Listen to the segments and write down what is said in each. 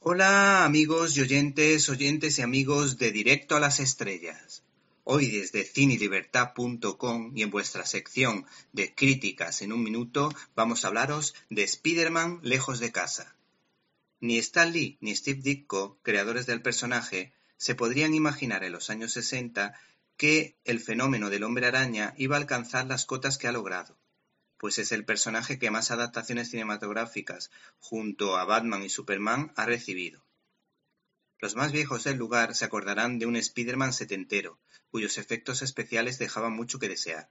Hola amigos y oyentes, oyentes y amigos de Directo a las Estrellas. Hoy desde cinelibertad.com y en vuestra sección de críticas en un minuto vamos a hablaros de Spider-Man lejos de casa. Ni Stan Lee ni Steve Ditko, creadores del personaje, se podrían imaginar en los años 60 que el fenómeno del hombre araña iba a alcanzar las cotas que ha logrado pues es el personaje que más adaptaciones cinematográficas, junto a Batman y Superman, ha recibido. Los más viejos del lugar se acordarán de un Spider-Man setentero, cuyos efectos especiales dejaban mucho que desear.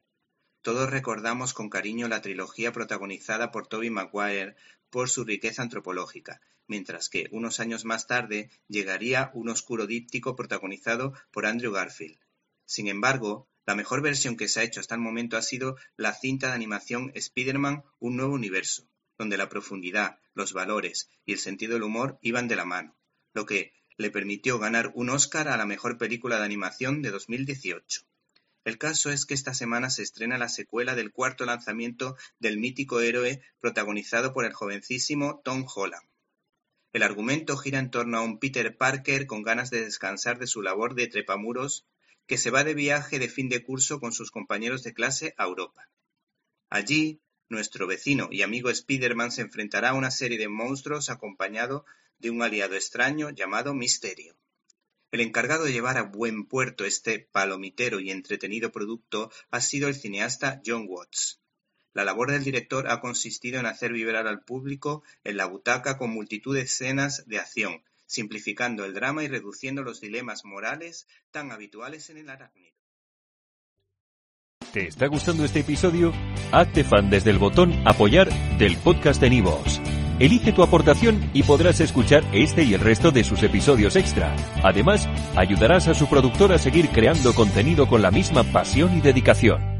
Todos recordamos con cariño la trilogía protagonizada por Tobey Maguire por su riqueza antropológica, mientras que, unos años más tarde, llegaría un oscuro díptico protagonizado por Andrew Garfield. Sin embargo, la mejor versión que se ha hecho hasta el momento ha sido la cinta de animación Spider-Man Un nuevo universo, donde la profundidad, los valores y el sentido del humor iban de la mano, lo que le permitió ganar un Oscar a la mejor película de animación de 2018. El caso es que esta semana se estrena la secuela del cuarto lanzamiento del mítico héroe protagonizado por el jovencísimo Tom Holland. El argumento gira en torno a un Peter Parker con ganas de descansar de su labor de trepamuros que se va de viaje de fin de curso con sus compañeros de clase a Europa. Allí, nuestro vecino y amigo Spider-Man se enfrentará a una serie de monstruos acompañado de un aliado extraño llamado Misterio. El encargado de llevar a buen puerto este palomitero y entretenido producto ha sido el cineasta John Watts. La labor del director ha consistido en hacer vibrar al público en la butaca con multitud de escenas de acción, simplificando el drama y reduciendo los dilemas morales tan habituales en el arácnido. ¿Te está gustando este episodio? Hazte fan desde el botón Apoyar del podcast de Nivos. Elige tu aportación y podrás escuchar este y el resto de sus episodios extra. Además, ayudarás a su productor a seguir creando contenido con la misma pasión y dedicación.